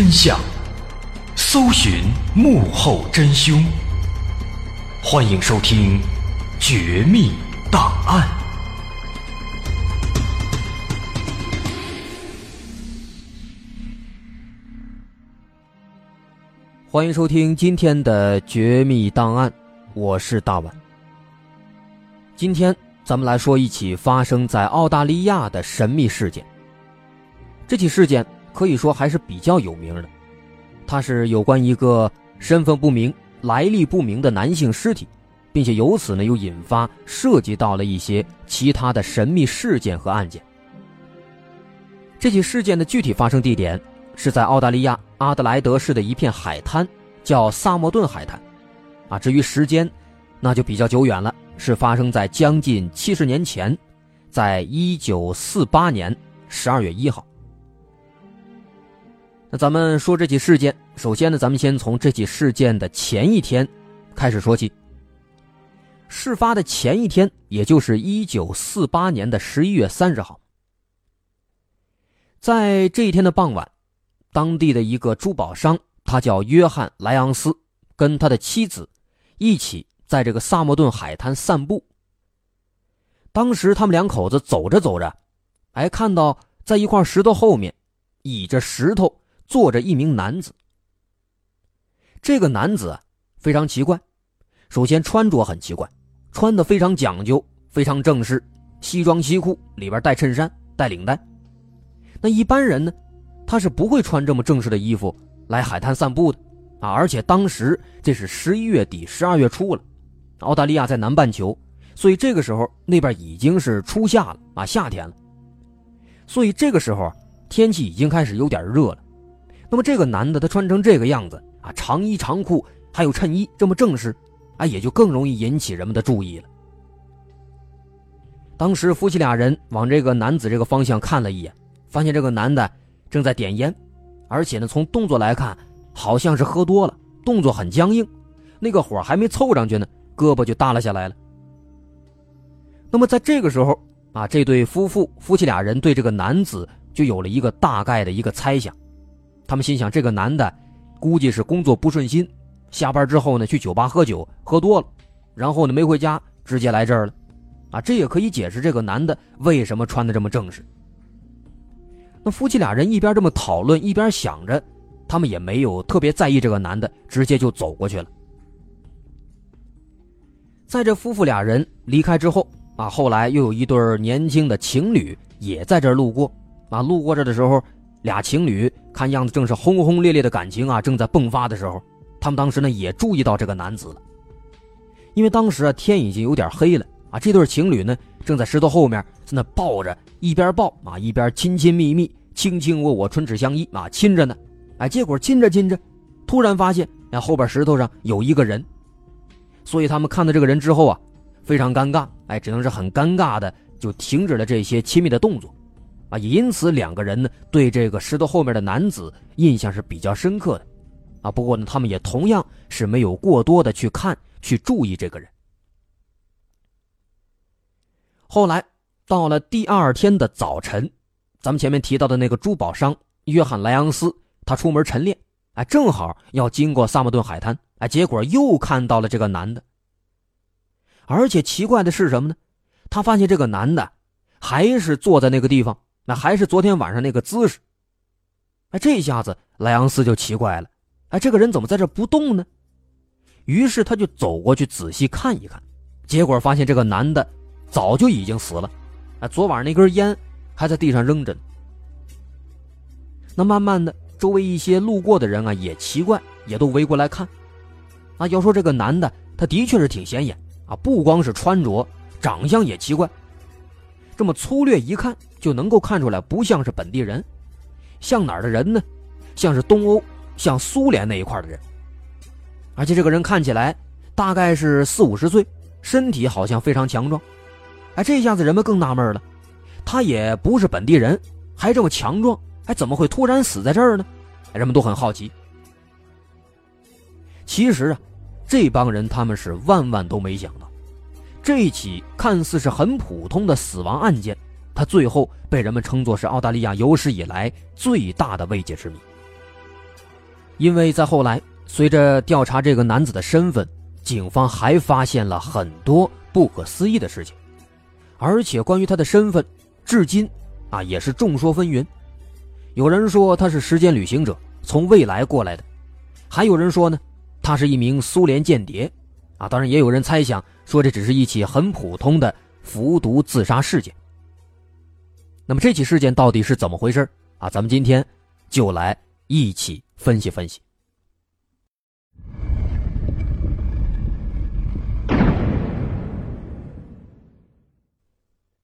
真相，搜寻幕后真凶。欢迎收听《绝密档案》。欢迎收听今天的《绝密档案》，我是大碗。今天咱们来说一起发生在澳大利亚的神秘事件。这起事件可以说还是比较有名的，它是有关一个身份不明、来历不明的男性尸体，并且由此呢又引发涉及到了一些其他的神秘事件和案件。这起事件的具体发生地点是在澳大利亚阿德莱德市的一片海滩，叫萨默顿海滩。啊，至于时间，那就比较久远了，是发生在将近七十年前，在一九四八年十二月一号。那咱们说这起事件，首先呢，咱们先从这起事件的前一天开始说起。事发的前一天，也就是一九四八年的十一月三十号，在这一天的傍晚，当地的一个珠宝商，他叫约翰·莱昂斯，跟他的妻子一起在这个萨默顿海滩散步。当时他们两口子走着走着，哎，看到在一块石头后面，倚着石头。坐着一名男子。这个男子非常奇怪，首先穿着很奇怪，穿的非常讲究，非常正式，西装西裤里边带衬衫带领带。那一般人呢，他是不会穿这么正式的衣服来海滩散步的啊！而且当时这是十一月底、十二月初了，澳大利亚在南半球，所以这个时候那边已经是初夏了啊，夏天了。所以这个时候天气已经开始有点热了。那么这个男的他穿成这个样子啊，长衣长裤还有衬衣，这么正式，啊，也就更容易引起人们的注意了。当时夫妻俩人往这个男子这个方向看了一眼，发现这个男的正在点烟，而且呢，从动作来看，好像是喝多了，动作很僵硬，那个火还没凑上去呢，胳膊就耷拉下来了。那么在这个时候啊，这对夫妇夫妻俩人对这个男子就有了一个大概的一个猜想，他们心想这个男的估计是工作不顺心，下班之后呢去酒吧喝酒喝多了，然后呢没回家直接来这儿了，啊，这也可以解释这个男的为什么穿的这么正式。那夫妻俩人一边这么讨论，一边想着，他们也没有特别在意这个男的，直接就走过去了。在这夫妇俩人离开之后。啊，后来又有一对年轻的情侣也在这路过，啊，路过这的时候，俩情侣看样子正是轰轰烈烈的感情啊，正在迸发的时候，他们当时呢也注意到这个男子了，因为当时啊天已经有点黑了啊，这对情侣呢正在石头后面在那抱着，一边抱啊一边亲亲密密、卿卿我我、唇齿相依啊亲着呢，哎，结果亲着亲着，突然发现哎后边石头上有一个人，所以他们看到这个人之后啊。非常尴尬，哎，只能是很尴尬的，就停止了这些亲密的动作，啊，也因此两个人呢对这个石头后面的男子印象是比较深刻的，啊，不过呢，他们也同样是没有过多的去看、去注意这个人。后来到了第二天的早晨，咱们前面提到的那个珠宝商约翰莱昂斯，他出门晨练，哎，正好要经过萨默顿海滩，哎，结果又看到了这个男的。而且奇怪的是什么呢？他发现这个男的还是坐在那个地方，那还是昨天晚上那个姿势。哎，这下子莱昂斯就奇怪了，哎，这个人怎么在这不动呢？于是他就走过去仔细看一看，结果发现这个男的早就已经死了，哎，昨晚那根烟还在地上扔着呢。那慢慢的，周围一些路过的人啊也奇怪，也都围过来看。啊，要说这个男的，他的确是挺显眼。啊，不光是穿着，长相也奇怪。这么粗略一看，就能够看出来不像是本地人，像哪儿的人呢？像是东欧，像苏联那一块的人。而且这个人看起来大概是四五十岁，身体好像非常强壮。哎，这下子人们更纳闷了，他也不是本地人，还这么强壮，还，怎么会突然死在这儿呢？人们都很好奇。其实啊。这帮人他们是万万都没想到，这起看似是很普通的死亡案件，他最后被人们称作是澳大利亚有史以来最大的未解之谜。因为在后来，随着调查这个男子的身份，警方还发现了很多不可思议的事情，而且关于他的身份，至今啊也是众说纷纭。有人说他是时间旅行者，从未来过来的；还有人说呢。他是一名苏联间谍，啊，当然也有人猜想说这只是一起很普通的服毒自杀事件。那么这起事件到底是怎么回事啊？咱们今天就来一起分析分析。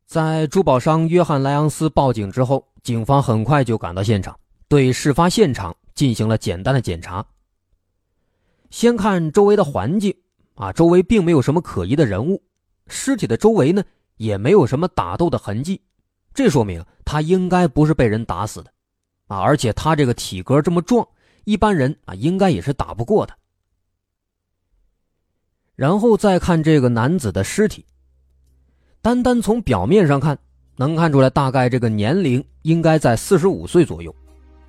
在珠宝商约翰莱昂斯报警之后，警方很快就赶到现场，对事发现场进行了简单的检查。先看周围的环境，啊，周围并没有什么可疑的人物，尸体的周围呢也没有什么打斗的痕迹，这说明他应该不是被人打死的，啊，而且他这个体格这么壮，一般人啊应该也是打不过的。然后再看这个男子的尸体，单单从表面上看，能看出来大概这个年龄应该在四十五岁左右，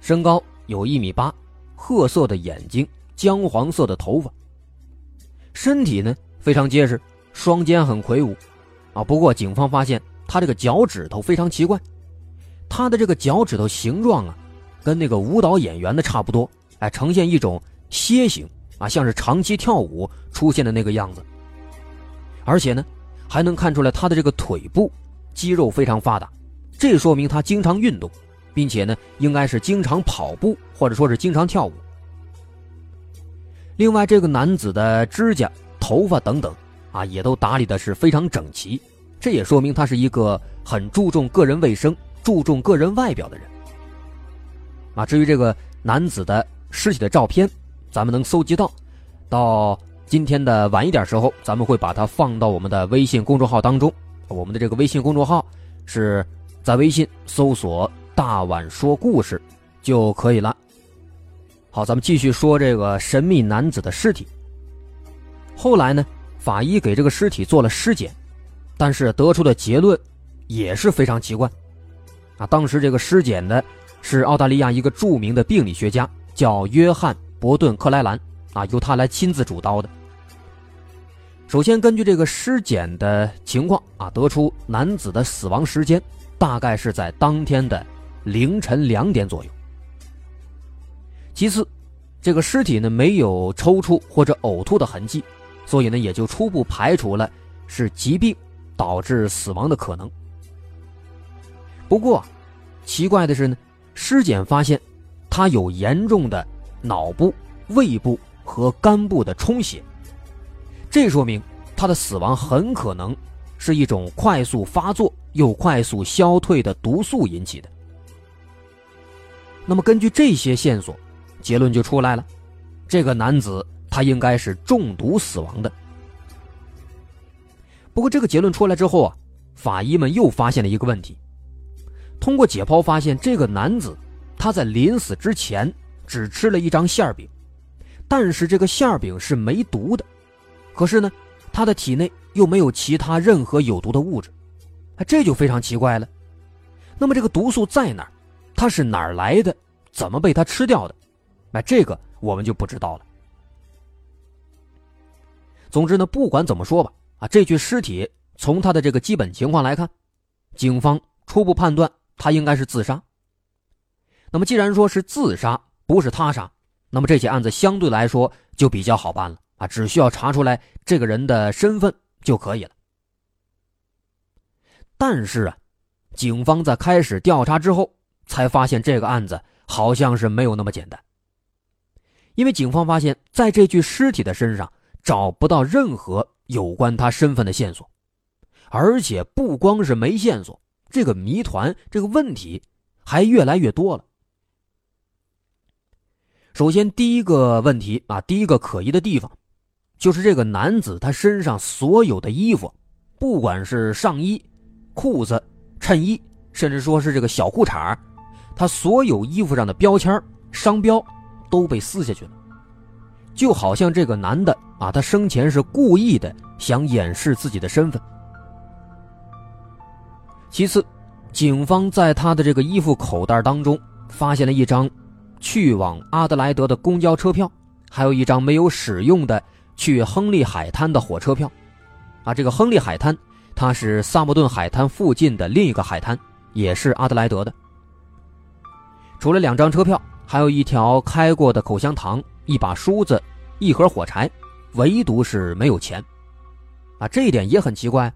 身高有一米八，褐色的眼睛。姜黄色的头发，身体呢非常结实，双肩很魁梧，啊，不过警方发现他这个脚趾头非常奇怪，他的这个脚趾头形状啊，跟那个舞蹈演员的差不多，哎，呈现一种楔形，啊，像是长期跳舞出现的那个样子，而且呢，还能看出来他的这个腿部肌肉非常发达，这说明他经常运动，并且呢，应该是经常跑步或者说是经常跳舞。另外，这个男子的指甲、头发等等，啊，也都打理的是非常整齐，这也说明他是一个很注重个人卫生、注重个人外表的人。啊，至于这个男子的尸体的照片，咱们能搜集到，到今天的晚一点时候，咱们会把它放到我们的微信公众号当中，我们的这个微信公众号是在微信搜索“大碗说故事”就可以了。好，咱们继续说这个神秘男子的尸体。后来呢，法医给这个尸体做了尸检，但是得出的结论也是非常奇怪。啊，当时这个尸检的是澳大利亚一个著名的病理学家，叫约翰·伯顿·克莱兰，啊，由他来亲自主刀的。首先，根据这个尸检的情况啊，得出男子的死亡时间大概是在当天的凌晨两点左右。其次，这个尸体呢没有抽搐或者呕吐的痕迹。所以呢，也就初步排除了是疾病导致死亡的可能。不过，奇怪的是呢，尸检发现他有严重的脑部、胃部和肝部的充血，这说明他的死亡很可能是一种快速发作又快速消退的毒素引起的。那么，根据这些线索，结论就出来了：这个男子。他应该是中毒死亡的。不过，这个结论出来之后啊，法医们又发现了一个问题。通过解剖发现，这个男子他在临死之前只吃了一张馅饼，但是这个馅饼是没毒的。可是呢，他的体内又没有其他任何有毒的物质，这就非常奇怪了。那么，这个毒素在哪儿？它是哪儿来的？怎么被他吃掉的？那这个我们就不知道了。总之呢，不管怎么说吧，啊，这具尸体从他的这个基本情况来看，警方初步判断他应该是自杀。那么既然说是自杀，不是他杀，那么这起案子相对来说就比较好办了啊，只需要查出来这个人的身份就可以了。但是啊，警方在开始调查之后，才发现这个案子好像是没有那么简单，因为警方发现，在这具尸体的身上。找不到任何有关他身份的线索，而且不光是没线索，这个谜团、这个问题还越来越多了。首先，第一个问题啊，第一个可疑的地方，就是这个男子他身上所有的衣服，不管是上衣、裤子、衬衣，甚至说是这个小裤衩他所有衣服上的标签、商标都被撕下去了。就好像这个男的啊，他生前是故意的，想掩饰自己的身份。其次，警方在他的这个衣服口袋当中发现了一张去往阿德莱德的公交车票，还有一张没有使用的去亨利海滩的火车票。啊，这个亨利海滩，它是萨默顿海滩附近的另一个海滩，也是阿德莱德的。除了两张车票，还有一条开过的口香糖。一把梳子，一盒火柴，唯独是没有钱，啊，这一点也很奇怪，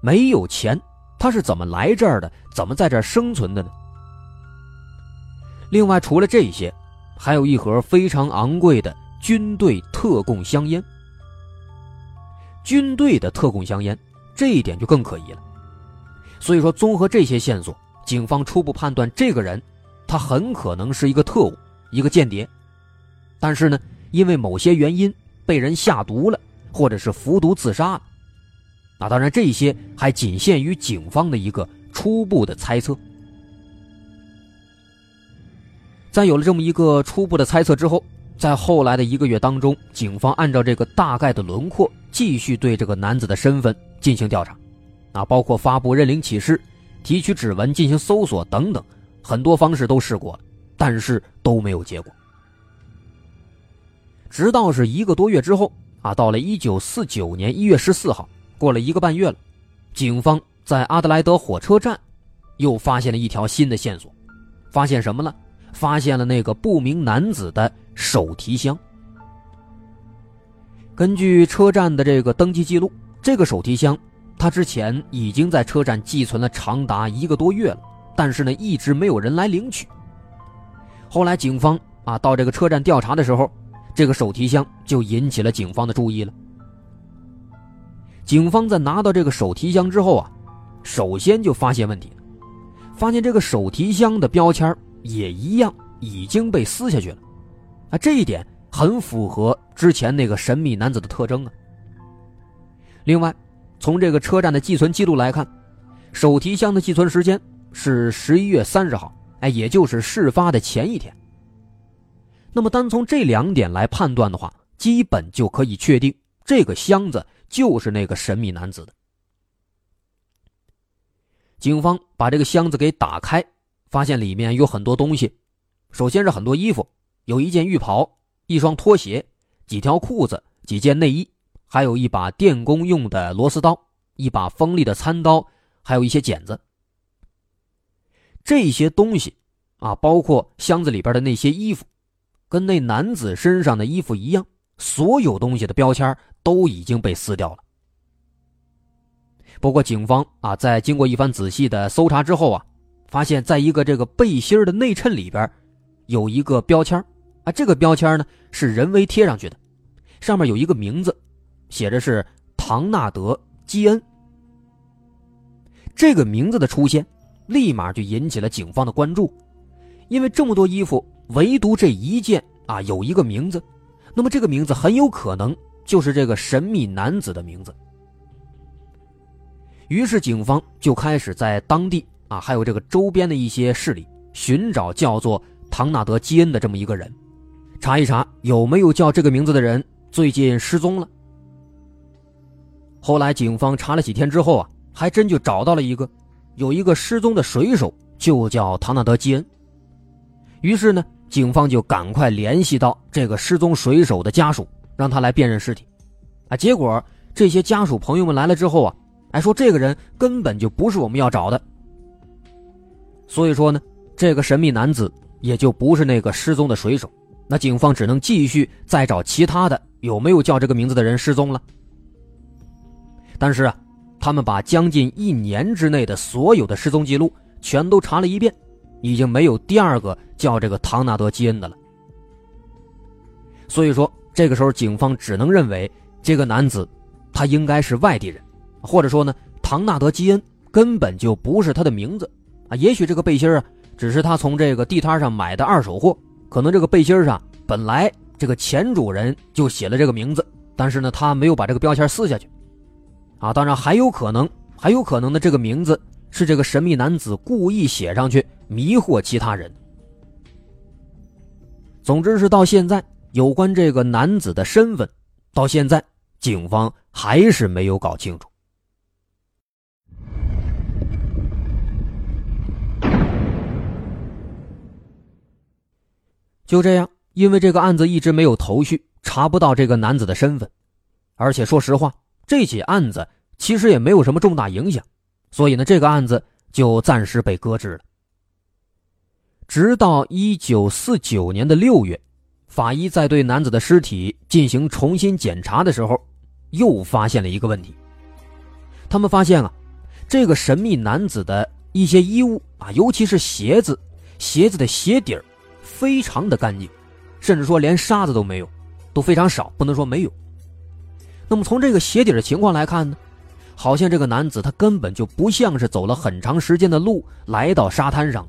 没有钱，他是怎么来这儿的？怎么在这儿生存的呢？另外，除了这些，还有一盒非常昂贵的军队特供香烟。军队的特供香烟，这一点就更可疑了。所以说，综合这些线索，警方初步判断，这个人，他很可能是一个特务，一个间谍。但是呢，因为某些原因被人下毒了，或者是服毒自杀了。那当然，这些还仅限于警方的一个初步的猜测。在有了这么一个初步的猜测之后，在后来的一个月当中，警方按照这个大概的轮廓，继续对这个男子的身份进行调查，啊，包括发布认领启事、提取指纹进行搜索等等，很多方式都试过了，但是都没有结果。直到是一个多月之后啊，到了一九四九年一月十四号，过了一个半月了，警方在阿德莱德火车站又发现了一条新的线索，发现什么了？发现了那个不明男子的手提箱。根据车站的这个登记记录，这个手提箱他之前已经在车站寄存了长达一个多月了，但是呢，一直没有人来领取。后来警方啊到这个车站调查的时候。这个手提箱就引起了警方的注意了。警方在拿到这个手提箱之后啊，首先就发现问题了，发现这个手提箱的标签也一样已经被撕下去了，啊，这一点很符合之前那个神秘男子的特征啊。另外，从这个车站的寄存记录来看，手提箱的寄存时间是十一月三十号，哎，也就是事发的前一天。那么单从这两点来判断的话，基本就可以确定这个箱子就是那个神秘男子的。警方把这个箱子给打开，发现里面有很多东西。首先是很多衣服，有一件浴袍、一双拖鞋、几条裤子、几件内衣，还有一把电工用的螺丝刀、一把锋利的餐刀，还有一些剪子。这些东西啊，包括箱子里边的那些衣服，跟那男子身上的衣服一样，所有东西的标签都已经被撕掉了。不过，警方啊，在经过一番仔细的搜查之后啊，发现在一个这个背心的内衬里边，有一个标签啊，这个标签呢是人为贴上去的，上面有一个名字，写着是唐纳德·基恩。这个名字的出现，立马就引起了警方的关注，因为这么多衣服，唯独这一件啊有一个名字，那么这个名字很有可能就是这个神秘男子的名字。于是，警方就开始在当地啊，还有这个周边的一些市里寻找叫做唐纳德·基恩的这么一个人，查一查有没有叫这个名字的人最近失踪了。后来，警方查了几天之后啊，还真就找到了一个，有一个失踪的水手就叫唐纳德·基恩。于是呢，警方就赶快联系到这个失踪水手的家属，让他来辨认尸体。啊，结果这些家属朋友们来了之后啊。还说这个人根本就不是我们要找的，所以说呢，这个神秘男子也就不是那个失踪的水手。那警方只能继续再找其他的有没有叫这个名字的人失踪了。但是啊，他们把将近一年之内的所有的失踪记录全都查了一遍，已经没有第二个叫这个唐纳德·基恩的了。所以说，这个时候警方只能认为这个男子他应该是外地人。或者说呢，唐纳德·基恩根本就不是他的名字啊！也许这个背心啊，只是他从这个地摊上买的二手货，可能这个背心上本来这个前主人就写了这个名字，但是呢，他没有把这个标签撕下去啊！当然还有可能，还有可能的这个名字是这个神秘男子故意写上去迷惑其他人。总之是到现在，有关这个男子的身份，到现在警方还是没有搞清楚。就这样，因为这个案子一直没有头绪，查不到这个男子的身份，而且说实话，这起案子其实也没有什么重大影响，所以呢，这个案子就暂时被搁置了。直到一九四九年的六月，法医在对男子的尸体进行重新检查的时候，又发现了一个问题。他们发现啊，这个神秘男子的一些衣物啊，尤其是鞋子，鞋子的鞋底儿。非常的干净，甚至说连沙子都没有，都非常少，不能说没有。那么从这个鞋底的情况来看呢，好像这个男子他根本就不像是走了很长时间的路来到沙滩上。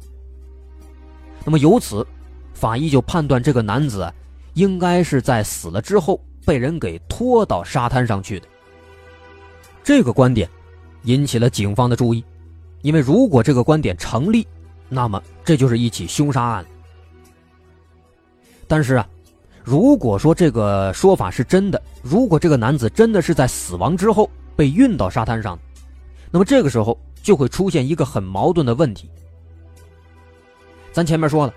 那么由此，法医就判断这个男子应该是在死了之后被人给拖到沙滩上去的。这个观点引起了警方的注意，因为如果这个观点成立，那么这就是一起凶杀案。但是啊，如果说这个说法是真的，如果这个男子真的是在死亡之后被运到沙滩上，那么这个时候就会出现一个很矛盾的问题。咱前面说了，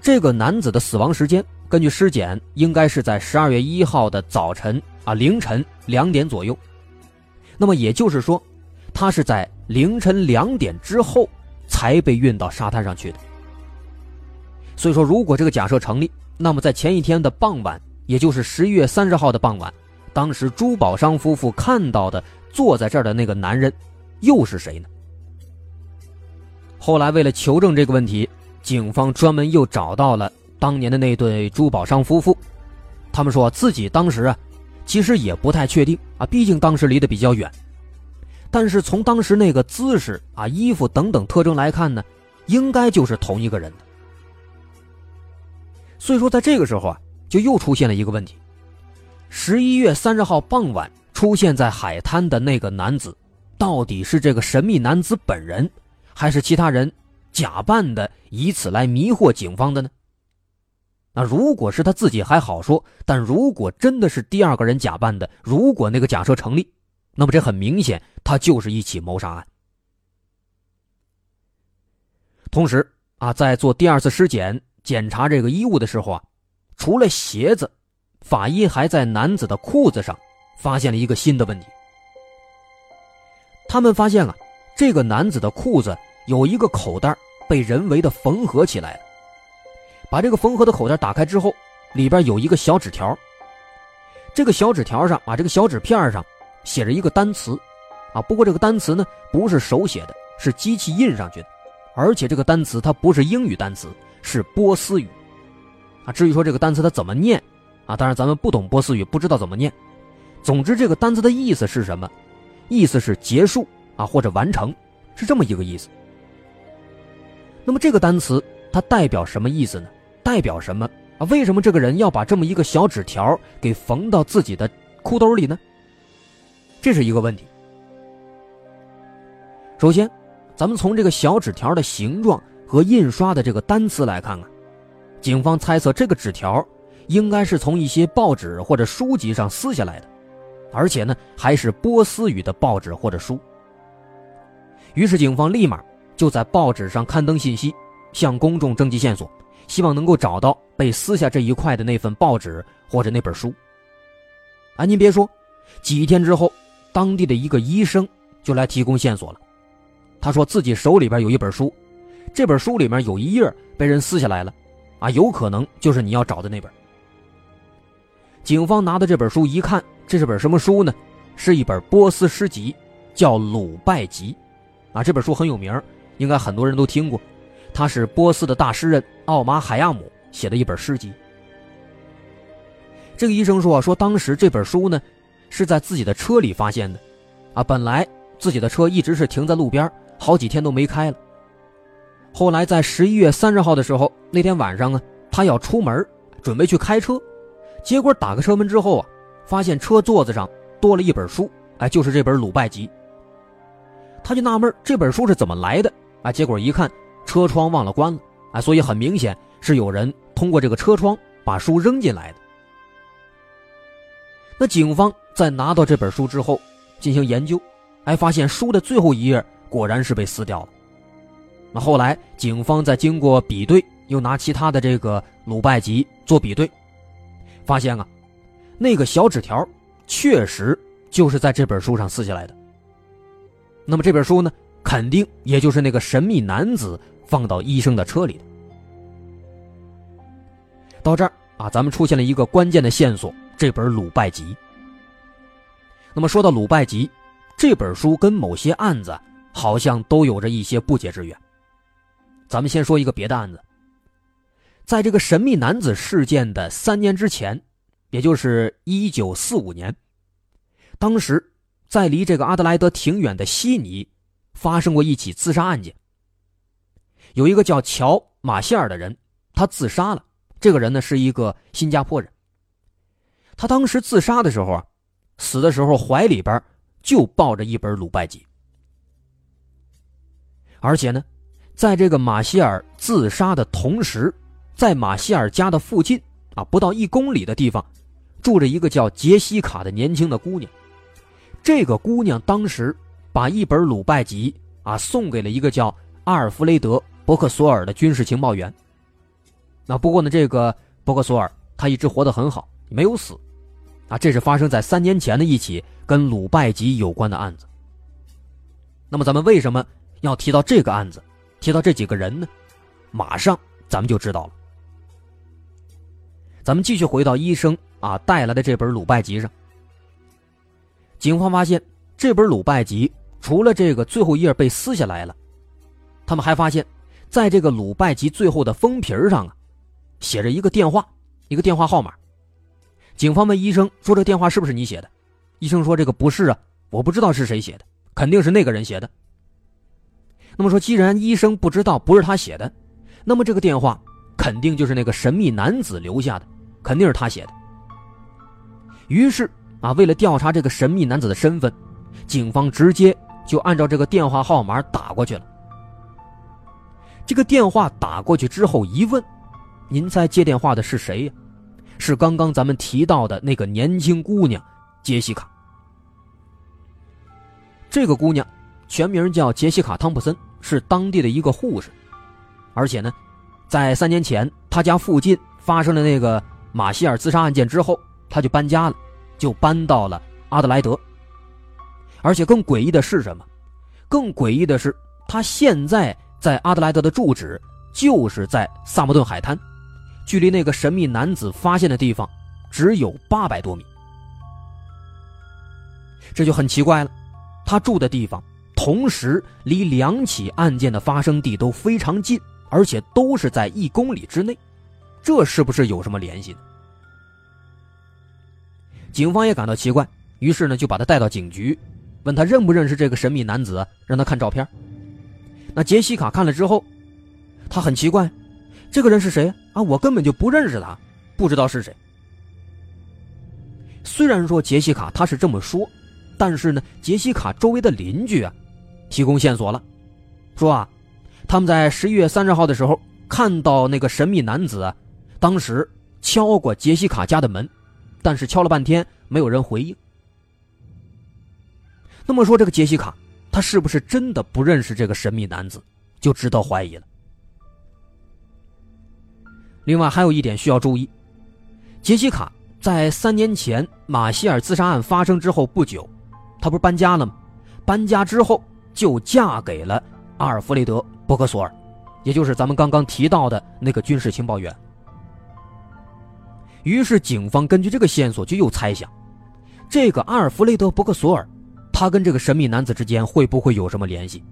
这个男子的死亡时间根据尸检应该是在十二月一号的早晨啊凌晨两点左右，那么也就是说，他是在凌晨两点之后才被运到沙滩上去的。所以说，如果这个假设成立，那么，在前一天的傍晚，也就是十一月三十号的傍晚，当时珠宝商夫妇看到的坐在这儿的那个男人，又是谁呢？后来，为了求证这个问题，警方专门又找到了当年的那对珠宝商夫妇，他们说自己当时啊，其实也不太确定啊，毕竟当时离得比较远，但是从当时那个姿势啊、衣服等等特征来看呢，应该就是同一个人。所以说，在这个时候啊，就又出现了一个问题：十一月三十号傍晚出现在海滩的那个男子，到底是这个神秘男子本人，还是其他人假扮的，以此来迷惑警方的呢？那如果是他自己还好说，但如果真的是第二个人假扮的，如果那个假设成立，那么这很明显，他就是一起谋杀案。同时啊，在做第二次尸检检查这个衣物的时候啊，除了鞋子，法医还在男子的裤子上发现了一个新的问题。他们发现啊，这个男子的裤子有一个口袋被人为的缝合起来了。把这个缝合的口袋打开之后，里边有一个小纸条。这个小纸条上啊，这个小纸片上写着一个单词，啊，不过这个单词呢不是手写的，是机器印上去的，而且这个单词它不是英语单词，是波斯语。啊，至于说这个单词它怎么念，啊，当然咱们不懂波斯语，不知道怎么念。总之，这个单词的意思是什么？意思是结束啊，或者完成，是这么一个意思。那么这个单词它代表什么意思呢？代表什么啊？为什么这个人要把这么一个小纸条给缝到自己的裤兜里呢？这是一个问题。首先，咱们从这个小纸条的形状和印刷的这个单词来看看，警方猜测这个纸条应该是从一些报纸或者书籍上撕下来的，而且呢还是波斯语的报纸或者书。于是，警方立马就在报纸上刊登信息，向公众征集线索。希望能够找到被撕下这一块的那份报纸或者那本书。啊，您别说，几天之后，当地的一个医生就来提供线索了。他说自己手里边有一本书，这本书里面有一页被人撕下来了，啊，有可能就是你要找的那本。警方拿的这本书一看，这是本什么书呢？是一本波斯诗集，叫《鲁拜集》，啊，这本书很有名，应该很多人都听过。他是波斯的大诗人奥马海亚姆写的一本诗集。这个医生说：“说当时这本书呢，是在自己的车里发现的，啊，本来自己的车一直是停在路边，好几天都没开了。后来在十一月三十号的时候，那天晚上啊，他要出门，准备去开车，结果打开车门之后啊，发现车座子上多了一本书，哎，就是这本《鲁拜集》。他就纳闷这本书是怎么来的啊？结果一看。”车窗忘了关了，啊，所以很明显是有人通过这个车窗把书扔进来的。那警方在拿到这本书之后进行研究，哎，发现书的最后一页果然是被撕掉了。那后来警方在经过比对，又拿其他的这个鲁拜集做比对，发现啊，那个小纸条确实就是在这本书上撕下来的。那么这本书呢，肯定也就是那个神秘男子。放到医生的车里的。到这儿啊，咱们出现了一个关键的线索：这本《鲁拜集》。那么说到《鲁拜集》，这本书跟某些案子好像都有着一些不解之缘。咱们先说一个别的案子，在这个神秘男子事件的三年之前，也就是一九四五年，当时在离这个阿德莱德挺远的悉尼，发生过一起自杀案件。有一个叫乔马歇尔的人，他自杀了。这个人呢是一个新加坡人。他当时自杀的时候啊，死的时候怀里边就抱着一本鲁拜集。而且呢，在这个马歇尔自杀的同时，在马歇尔家的附近啊，不到一公里的地方，住着一个叫杰西卡的年轻的姑娘。这个姑娘当时把一本鲁拜集啊送给了一个叫阿尔弗雷德。伯克索尔的军事情报员。那不过呢，这个伯克索尔他一直活得很好，没有死。啊，这是发生在三年前的一起跟鲁拜集有关的案子。那么咱们为什么要提到这个案子，提到这几个人呢？马上咱们就知道了。咱们继续回到医生啊带来的这本鲁拜集上。警方发现这本鲁拜集除了这个最后一页被撕下来了，他们还发现。在这个鲁拜集最后的封皮上啊，写着一个电话，一个电话号码。警方问医生说：“这电话是不是你写的？”医生说：“这个不是啊，我不知道是谁写的，肯定是那个人写的。”那么说，既然医生不知道不是他写的，那么这个电话肯定就是那个神秘男子留下的，肯定是他写的。于是啊，为了调查这个神秘男子的身份，警方直接就按照这个电话号码打过去了。这个电话打过去之后一问，您猜接电话的是谁呀？是刚刚咱们提到的那个年轻姑娘杰西卡。这个姑娘全名叫杰西卡·汤普森，是当地的一个护士，而且呢，在三年前她家附近发生了那个马歇尔自杀案件之后，她就搬家了，就搬到了阿德莱德。而且更诡异的是什么？更诡异的是，他现在在阿德莱德的住址就是在萨姆顿海滩，距离那个神秘男子发现的地方只有八百多米，这就很奇怪了。他住的地方，同时离两起案件的发生地都非常近，而且都是在一公里之内，这是不是有什么联系呢？警方也感到奇怪，于是呢就把他带到警局，问他认不认识这个神秘男子，让他看照片。那杰西卡看了之后，他很奇怪，这个人是谁啊？我根本就不认识他，不知道是谁。虽然说杰西卡他是这么说。但是呢，杰西卡周围的邻居啊，提供线索了，说啊，他们在十一月三十号的时候看到那个神秘男子，当时敲过杰西卡家的门，但是敲了半天没有人回应。那么说，这个杰西卡他是不是真的不认识这个神秘男子，就值得怀疑了。另外还有一点需要注意，杰西卡在三年前马歇尔自杀案发生之后不久。她不是搬家了吗？搬家之后就嫁给了阿尔弗雷德·伯克索尔，也就是咱们刚刚提到的那个军事情报员。于是警方根据这个线索就又猜想，这个阿尔弗雷德·伯克索尔，他跟这个神秘男子之间会不会有什么联系？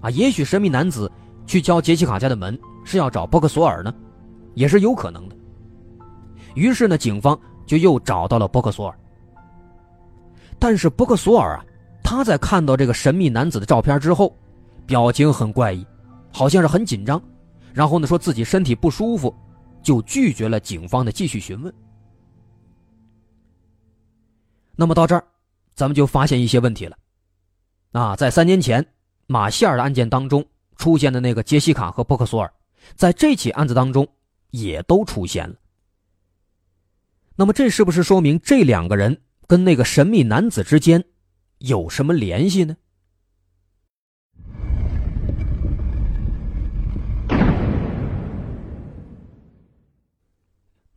啊，也许神秘男子去敲杰西卡家的门是要找伯克索尔呢，也是有可能的。于是呢，警方就又找到了伯克索尔。但是伯克索尔啊，他在看到这个神秘男子的照片之后，表情很怪异，好像是很紧张，然后呢说自己身体不舒服，就拒绝了警方的继续询问。那么到这儿，咱们就发现一些问题了。啊，在三年前马歇尔的案件当中出现的那个杰西卡和伯克索尔，在这起案子当中也都出现了。那么这是不是说明这两个人？跟那个神秘男子之间有什么联系呢？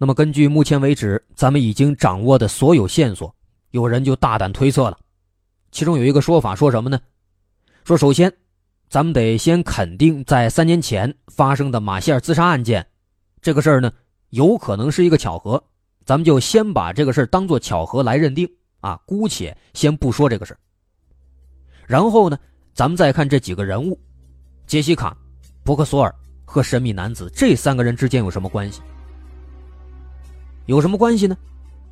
那么，根据目前为止咱们已经掌握的所有线索，有人就大胆推测了。其中有一个说法，说什么呢？说首先，咱们得先肯定，在三年前发生的马歇尔自杀案件，这个事儿呢，有可能是一个巧合。咱们就先把这个事儿当做巧合来认定啊，姑且先不说这个事。然后呢，咱们再看这几个人物，杰西卡、伯克索尔和神秘男子这三个人之间有什么关系？有什么关系呢？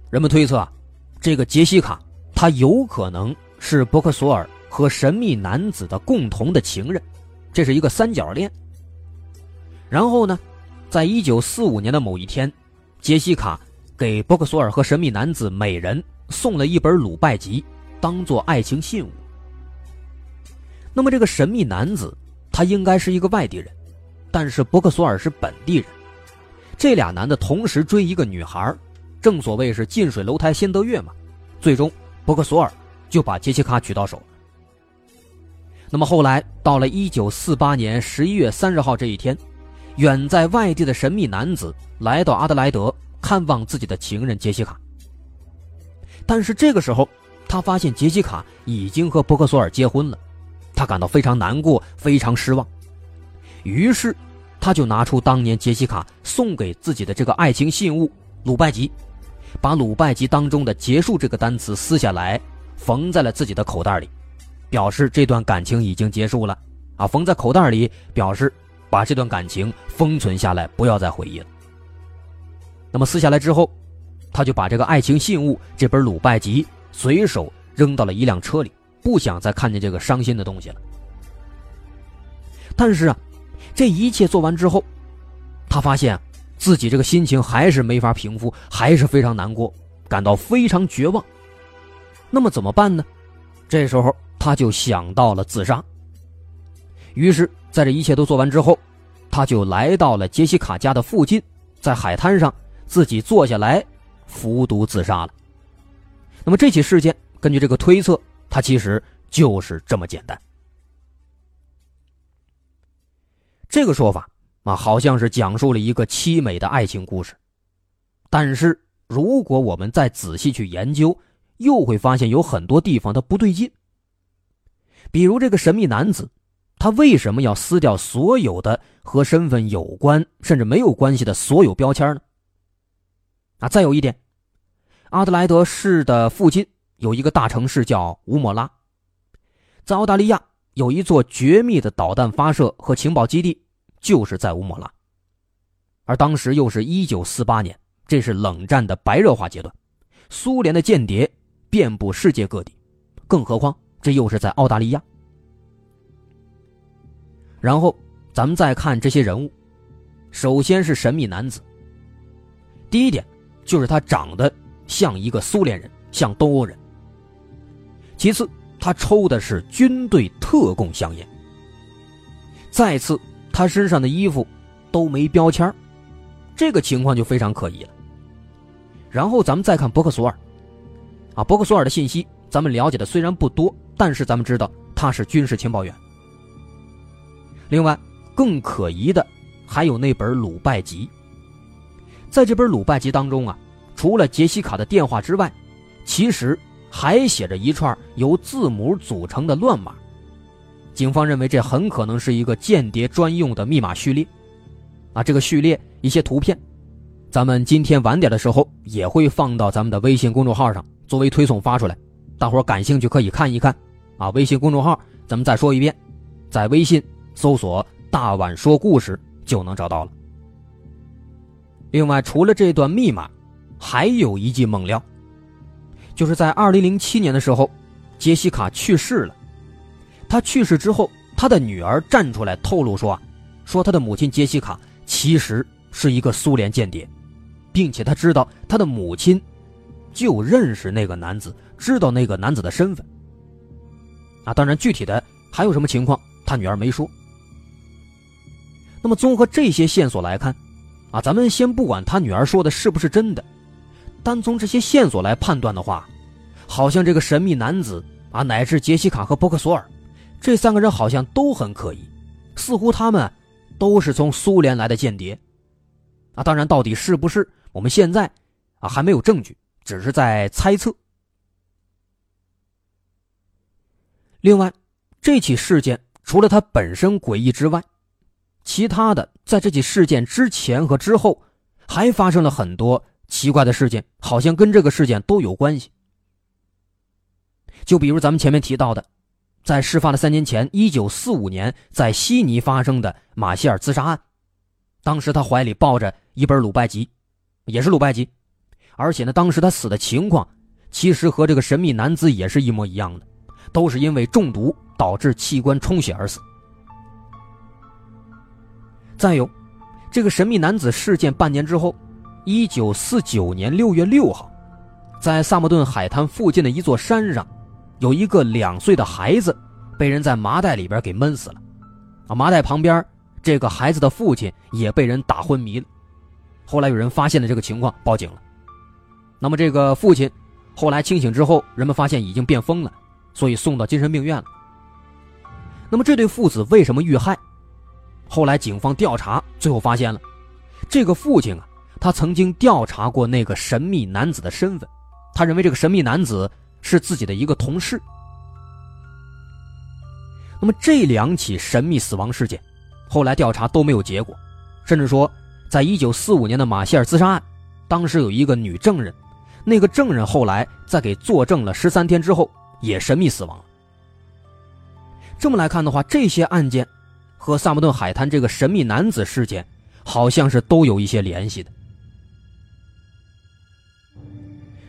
人们推测啊，这个杰西卡她有可能是伯克索尔和神秘男子的共同的情人，这是一个三角恋。然后呢，在一九四五年的某一天，杰西卡。给伯克索尔和神秘男子每人送了一本鲁拜集，当做爱情信物。那么这个神秘男子他应该是一个外地人，但是伯克索尔是本地人。这俩男的同时追一个女孩，正所谓是近水楼台先得月嘛。最终伯克索尔就把杰西卡娶到手了。那么后来到了一九四八年十一月三十号这一天，远在外地的神秘男子来到阿德莱德。看望自己的情人杰西卡，但是这个时候，他发现杰西卡已经和伯克索尔结婚了，他感到非常难过，非常失望。于是，他就拿出当年杰西卡送给自己的这个爱情信物鲁拜集，把鲁拜集当中的“结束”这个单词撕下来，缝在了自己的口袋里，表示这段感情已经结束了。啊，缝在口袋里，表示把这段感情封存下来，不要再回忆了。那么撕下来之后，他就把这个爱情信物这本鲁拜集随手扔到了一辆车里，不想再看见这个伤心的东西了。但是啊，这一切做完之后，他发现自己这个心情还是没法平复，还是非常难过，感到非常绝望。那么怎么办呢？这时候他就想到了自杀。于是，在这一切都做完之后，他就来到了杰西卡家的附近，在海滩上自己坐下来，服毒自杀了。那么这起事件，根据这个推测，它其实就是这么简单。这个说法啊，好像是讲述了一个凄美的爱情故事，但是如果我们再仔细去研究，又会发现有很多地方它不对劲。比如这个神秘男子，他为什么要撕掉所有的和身份有关甚至没有关系的所有标签呢？啊，再有一点，阿德莱德市的附近有一个大城市叫乌莫拉，在澳大利亚。有一座绝密的导弹发射和情报基地，就是在乌莫拉。而当时又是一九四八年，这是冷战的白热化阶段，苏联的间谍遍布世界各地，更何况这又是在澳大利亚。然后咱们再看这些人物，首先是神秘男子。第一点就是他长得像一个苏联人，像东欧人。其次。他抽的是军队特供香烟。再次，他身上的衣服都没标签这个情况就非常可疑了。然后咱们再看伯克索尔，啊，伯克索尔的信息咱们了解的虽然不多，但是咱们知道他是军事情报员。另外，更可疑的还有那本鲁拜集。在这本鲁拜集当中啊，除了杰西卡的电话之外，其实。还写着一串由字母组成的乱码，警方认为这很可能是一个间谍专用的密码序列。啊，这个序列一些图片，咱们今天晚点的时候也会放到咱们的微信公众号上作为推送发出来，大伙感兴趣可以看一看。啊，微信公众号咱们再说一遍，在微信搜索“大碗说故事”就能找到了。另外，除了这段密码，还有一剂猛料。就是在二零零七年的时候，杰西卡去世了。她去世之后，她的女儿站出来透露说：“啊，说她的母亲杰西卡其实是一个苏联间谍，并且她知道她的母亲就认识那个男子，知道那个男子的身份。啊，当然具体的还有什么情况，他女儿没说。那么综合这些线索来看，啊，咱们先不管他女儿说的是不是真的。”单从这些线索来判断的话，好像这个神秘男子啊，乃至杰西卡和伯克索尔，这三个人好像都很可疑，似乎他们都是从苏联来的间谍。啊，当然，到底是不是，我们现在啊还没有证据，只是在猜测。另外，这起事件除了它本身诡异之外，其他的在这起事件之前和之后，还发生了很多。奇怪的事件好像跟这个事件都有关系。就比如咱们前面提到的，在事发的三年前，一九四五年在悉尼发生的马歇尔自杀案，当时他怀里抱着一本鲁拜集，也是鲁拜集，而且呢，当时他死的情况其实和这个神秘男子也是一模一样的，都是因为中毒导致器官充血而死。再有，这个神秘男子事件半年之后。一九四九年六月六号，在萨默顿海滩附近的一座山上，有一个两岁的孩子被人在麻袋里边给闷死了。啊，麻袋旁边这个孩子的父亲也被人打昏迷了。后来有人发现了这个情况，报警了。那么这个父亲后来清醒之后，人们发现已经变疯了，所以送到精神病院了。那么这对父子为什么遇害？后来警方调查，最后发现了这个父亲啊。他曾经调查过那个神秘男子的身份，他认为这个神秘男子是自己的一个同事。那么这两起神秘死亡事件，后来调查都没有结果，甚至说，在一九四五年的马歇尔自杀案，当时有一个女证人，那个证人后来在给作证了十三天之后，也神秘死亡了。这么来看的话，这些案件和萨姆顿海滩这个神秘男子事件，好像是都有一些联系的。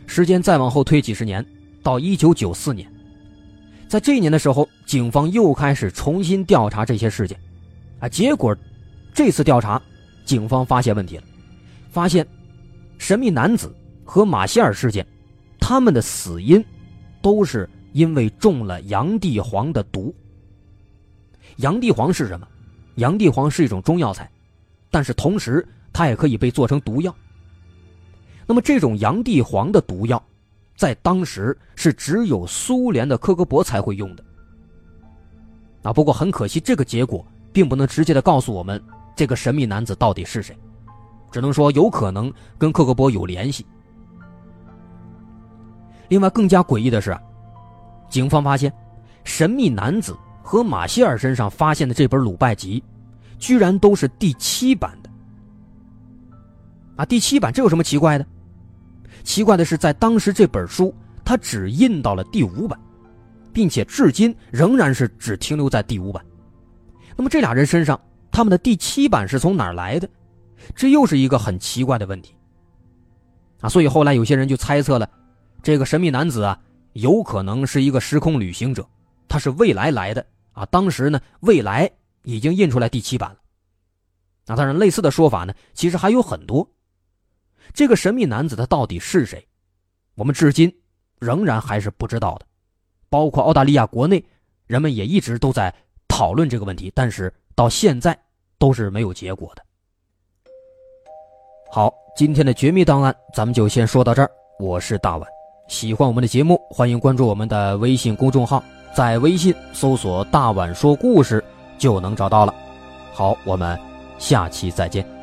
时间再往后推几十年，到一九九四年，在这一年的时候，警方又开始重新调查这些事件，啊，结果这次调查，警方发现问题了，发现神秘男子和马歇尔事件，他们的死因都是因为中了洋地黄的毒。洋地黄是什么？洋地黄是一种中药材，但是同时它也可以被做成毒药。那么这种洋地黄的毒药，在当时是只有苏联的科格勃才会用的。啊，不过很可惜，这个结果并不能直接的告诉我们这个神秘男子到底是谁，只能说有可能跟克格勃有联系。另外，更加诡异的是，警方发现，神秘男子和马歇尔身上发现的这本鲁拜集，居然都是第七版的。啊，第七版这有什么奇怪的？奇怪的是，在当时这本书它只印到了第五版。并且至今仍然是只停留在第五版。那么这俩人身上，他们的第七版是从哪儿来的？这又是一个很奇怪的问题。啊，所以后来有些人就猜测了，这个神秘男子啊，有可能是一个时空旅行者，他是未来来的啊。当时呢，未来已经印出来第七版了。那当然，类似的说法呢，其实还有很多。这个神秘男子他到底是谁？我们至今仍然还是不知道的。包括澳大利亚国内，人们也一直都在讨论这个问题，但是到现在都是没有结果的。好，今天的绝密档案咱们就先说到这儿。我是大碗，喜欢我们的节目，欢迎关注我们的微信公众号，在微信搜索“大碗说故事”就能找到了。好，我们下期再见。